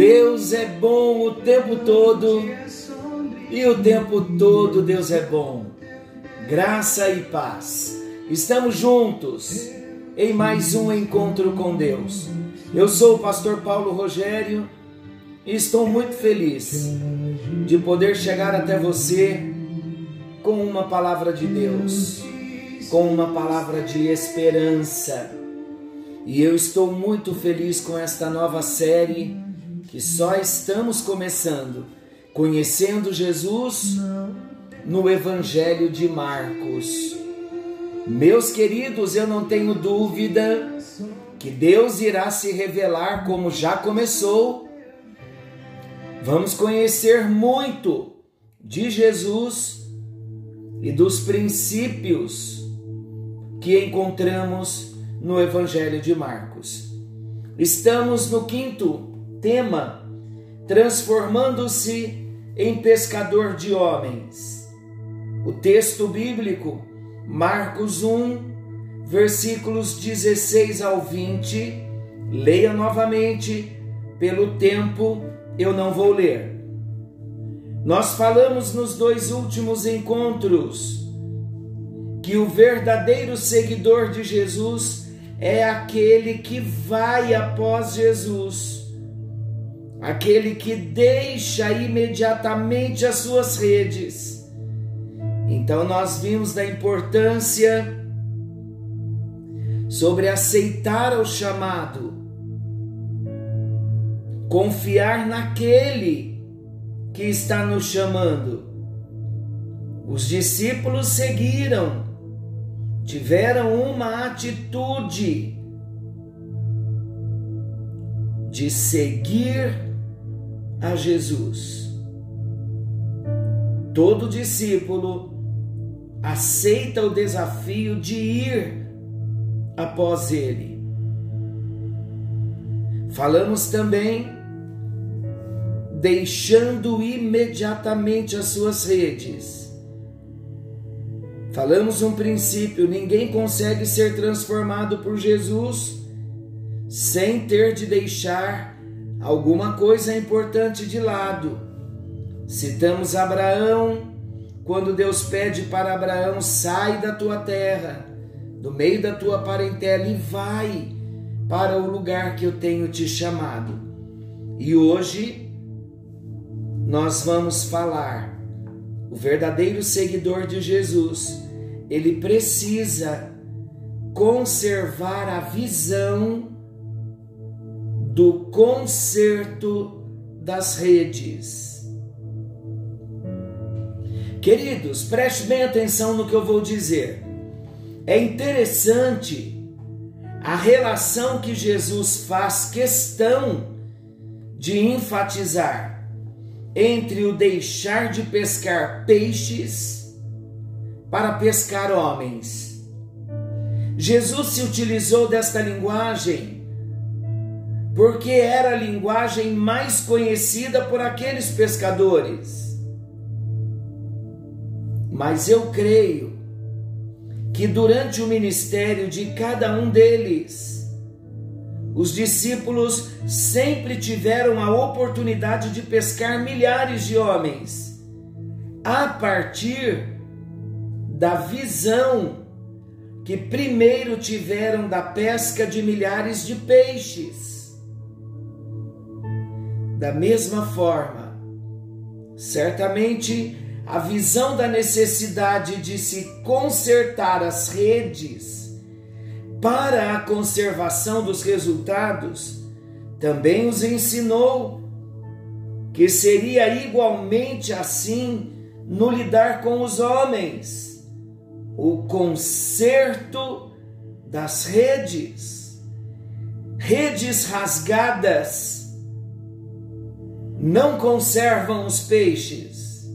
Deus é bom o tempo todo e o tempo todo Deus é bom. Graça e paz. Estamos juntos em mais um encontro com Deus. Eu sou o pastor Paulo Rogério e estou muito feliz de poder chegar até você com uma palavra de Deus, com uma palavra de esperança. E eu estou muito feliz com esta nova série que só estamos começando, conhecendo Jesus no Evangelho de Marcos. Meus queridos, eu não tenho dúvida que Deus irá se revelar como já começou. Vamos conhecer muito de Jesus e dos princípios que encontramos no Evangelho de Marcos. Estamos no quinto tema, transformando-se em pescador de homens. O texto bíblico, Marcos 1, versículos 16 ao 20, leia novamente, pelo tempo eu não vou ler. Nós falamos nos dois últimos encontros que o verdadeiro seguidor de Jesus é aquele que vai após Jesus aquele que deixa imediatamente as suas redes. Então, nós vimos da importância sobre aceitar o chamado, confiar naquele que está nos chamando. Os discípulos seguiram, tiveram uma atitude de seguir a Jesus. Todo discípulo aceita o desafio de ir após ele. Falamos também deixando imediatamente as suas redes. Falamos um princípio: ninguém consegue ser transformado por Jesus sem ter de deixar alguma coisa importante de lado. Citamos Abraão, quando Deus pede para Abraão: sai da tua terra, do meio da tua parentela e vai para o lugar que eu tenho te chamado. E hoje nós vamos falar. O verdadeiro seguidor de Jesus, ele precisa conservar a visão do conserto das redes. Queridos, preste bem atenção no que eu vou dizer. É interessante a relação que Jesus faz questão de enfatizar entre o deixar de pescar peixes para pescar homens. Jesus se utilizou desta linguagem porque era a linguagem mais conhecida por aqueles pescadores. Mas eu creio que durante o ministério de cada um deles, os discípulos sempre tiveram a oportunidade de pescar milhares de homens, a partir da visão que primeiro tiveram da pesca de milhares de peixes. Da mesma forma, certamente a visão da necessidade de se consertar as redes para a conservação dos resultados também os ensinou que seria igualmente assim no lidar com os homens, o conserto das redes, redes rasgadas não conservam os peixes.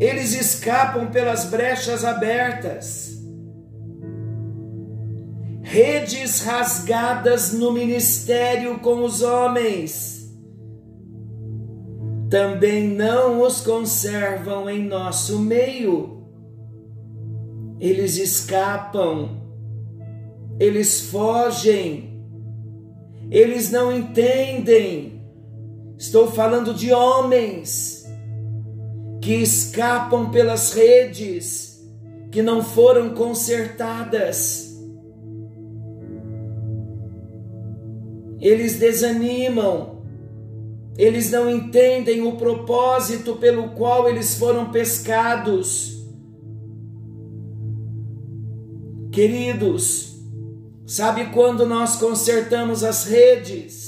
Eles escapam pelas brechas abertas. Redes rasgadas no ministério com os homens também não os conservam em nosso meio. Eles escapam, eles fogem, eles não entendem Estou falando de homens que escapam pelas redes que não foram consertadas. Eles desanimam, eles não entendem o propósito pelo qual eles foram pescados. Queridos, sabe quando nós consertamos as redes?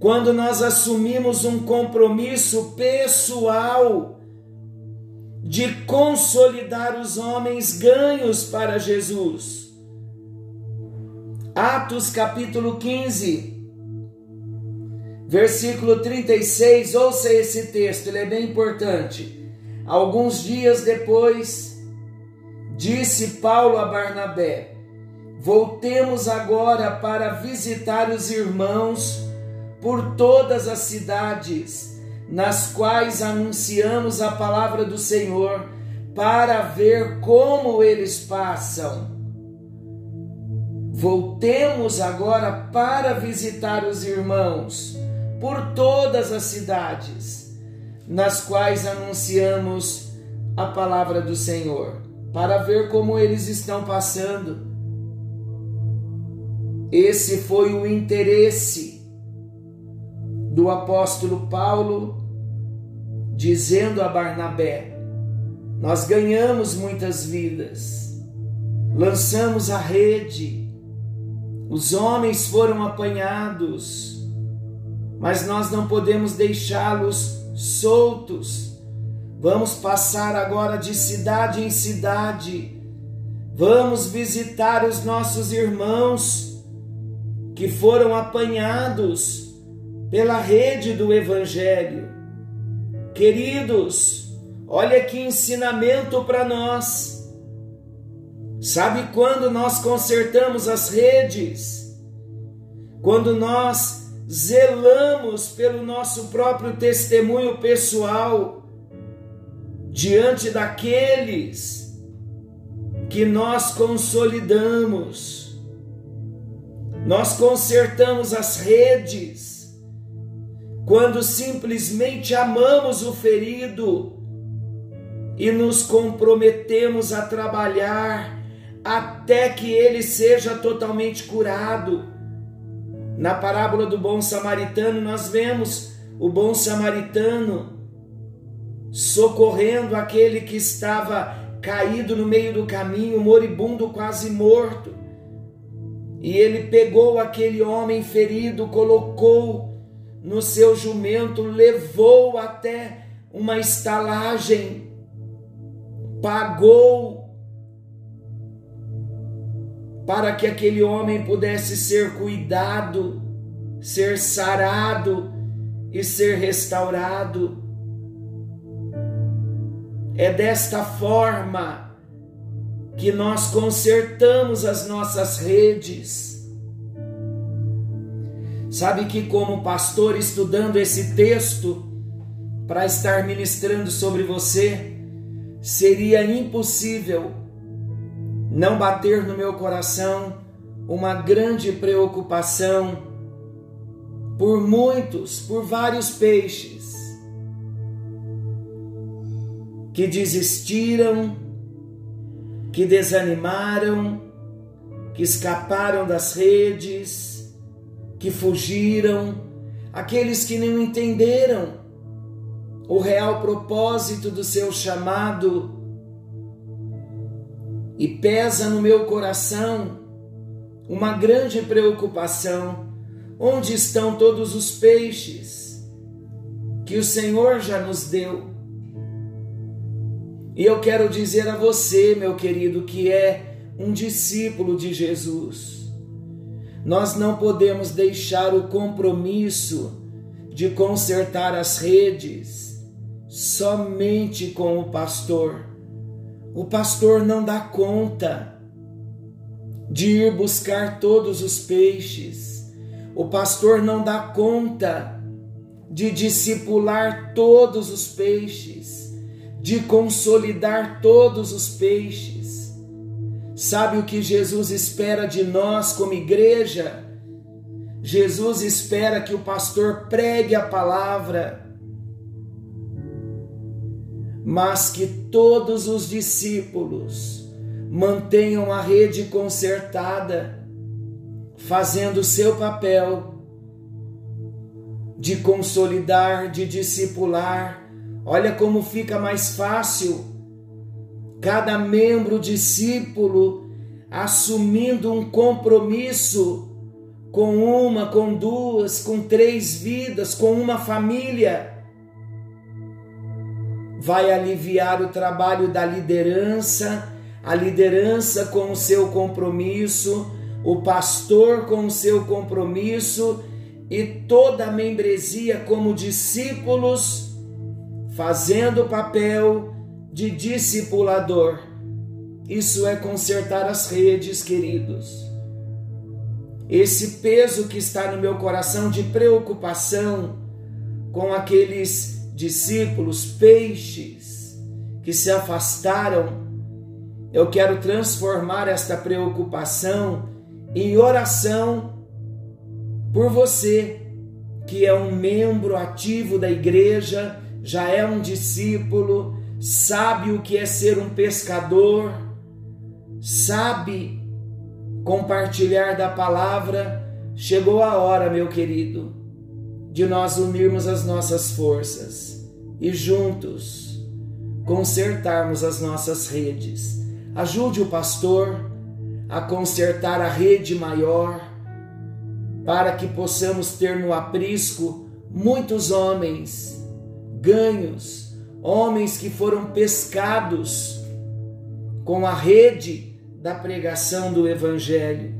Quando nós assumimos um compromisso pessoal de consolidar os homens ganhos para Jesus. Atos capítulo 15, versículo 36, ouça esse texto, ele é bem importante. Alguns dias depois, disse Paulo a Barnabé: Voltemos agora para visitar os irmãos por todas as cidades nas quais anunciamos a palavra do Senhor, para ver como eles passam. Voltemos agora para visitar os irmãos por todas as cidades nas quais anunciamos a palavra do Senhor, para ver como eles estão passando. Esse foi o interesse do apóstolo Paulo, dizendo a Barnabé: Nós ganhamos muitas vidas, lançamos a rede, os homens foram apanhados, mas nós não podemos deixá-los soltos. Vamos passar agora de cidade em cidade. Vamos visitar os nossos irmãos que foram apanhados pela rede do Evangelho. Queridos, olha que ensinamento para nós. Sabe quando nós consertamos as redes? Quando nós zelamos pelo nosso próprio testemunho pessoal diante daqueles que nós consolidamos. Nós consertamos as redes quando simplesmente amamos o ferido e nos comprometemos a trabalhar até que ele seja totalmente curado. Na parábola do bom samaritano, nós vemos o bom samaritano socorrendo aquele que estava caído no meio do caminho, moribundo, quase morto. E ele pegou aquele homem ferido, colocou no seu jumento, levou até uma estalagem, pagou para que aquele homem pudesse ser cuidado, ser sarado e ser restaurado. É desta forma que nós consertamos as nossas redes Sabe que, como pastor, estudando esse texto para estar ministrando sobre você, seria impossível não bater no meu coração uma grande preocupação por muitos, por vários peixes que desistiram, que desanimaram, que escaparam das redes que fugiram, aqueles que não entenderam o real propósito do seu chamado. E pesa no meu coração uma grande preocupação: onde estão todos os peixes que o Senhor já nos deu? E eu quero dizer a você, meu querido, que é um discípulo de Jesus nós não podemos deixar o compromisso de consertar as redes somente com o pastor. O pastor não dá conta de ir buscar todos os peixes. O pastor não dá conta de discipular todos os peixes, de consolidar todos os peixes. Sabe o que Jesus espera de nós como igreja? Jesus espera que o pastor pregue a palavra, mas que todos os discípulos mantenham a rede consertada, fazendo o seu papel de consolidar, de discipular. Olha como fica mais fácil cada membro discípulo assumindo um compromisso com uma, com duas, com três vidas, com uma família. Vai aliviar o trabalho da liderança, a liderança com o seu compromisso, o pastor com o seu compromisso e toda a membresia como discípulos, fazendo o papel de discipulador. Isso é consertar as redes, queridos. Esse peso que está no meu coração de preocupação com aqueles discípulos, peixes que se afastaram, eu quero transformar esta preocupação em oração por você, que é um membro ativo da igreja, já é um discípulo, sabe o que é ser um pescador, sabe compartilhar da palavra. Chegou a hora, meu querido, de nós unirmos as nossas forças e juntos consertarmos as nossas redes. Ajude o pastor a consertar a rede maior para que possamos ter no aprisco muitos homens ganhos, homens que foram pescados com a rede da pregação do Evangelho.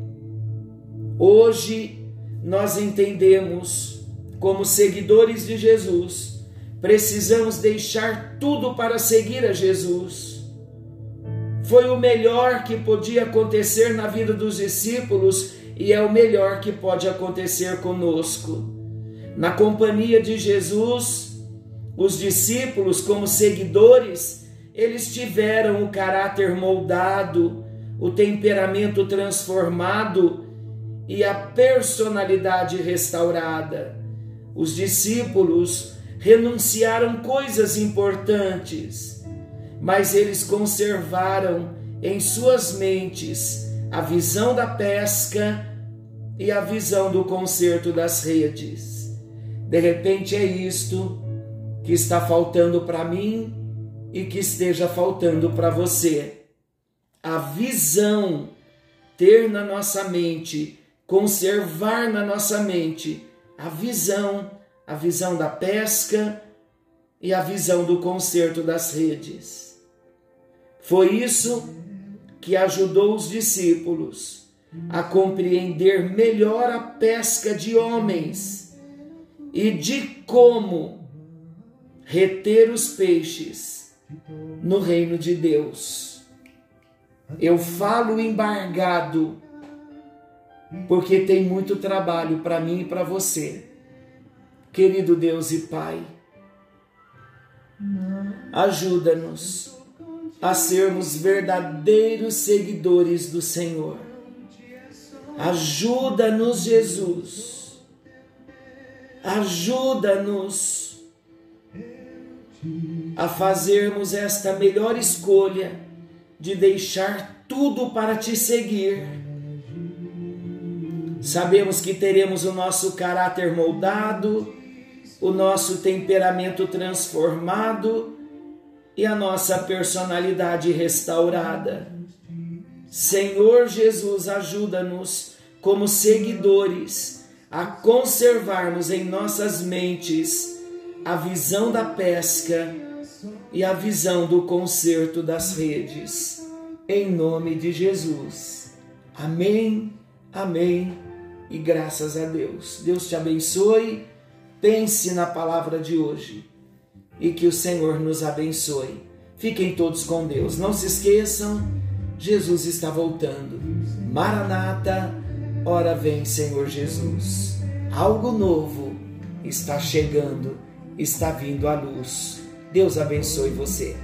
Hoje nós entendemos, como seguidores de Jesus, precisamos deixar tudo para seguir a Jesus. Foi o melhor que podia acontecer na vida dos discípulos e é o melhor que pode acontecer conosco. Na companhia de Jesus, os discípulos, como seguidores, eles tiveram o caráter moldado, o temperamento transformado e a personalidade restaurada. Os discípulos renunciaram coisas importantes, mas eles conservaram em suas mentes a visão da pesca e a visão do conserto das redes. De repente é isto que está faltando para mim e que esteja faltando para você. A visão, ter na nossa mente, conservar na nossa mente a visão, a visão da pesca e a visão do conserto das redes. Foi isso que ajudou os discípulos a compreender melhor a pesca de homens e de como reter os peixes no reino de Deus. Eu falo embargado porque tem muito trabalho para mim e para você. Querido Deus e Pai, ajuda-nos a sermos verdadeiros seguidores do Senhor Ajuda-nos, Jesus. Ajuda-nos a fazermos esta melhor escolha de deixar tudo para te seguir. Sabemos que teremos o nosso caráter moldado, o nosso temperamento transformado e a nossa personalidade restaurada. Senhor Jesus, ajuda-nos como seguidores a conservarmos em nossas mentes a visão da pesca e a visão do conserto das redes. Em nome de Jesus. Amém, amém e graças a Deus. Deus te abençoe. pense na palavra de hoje e que o Senhor nos abençoe. Fiquem todos com Deus. Não se esqueçam, Jesus está voltando. Maranata, ora vem, Senhor Jesus. Algo novo está chegando, está vindo à luz. Deus abençoe você.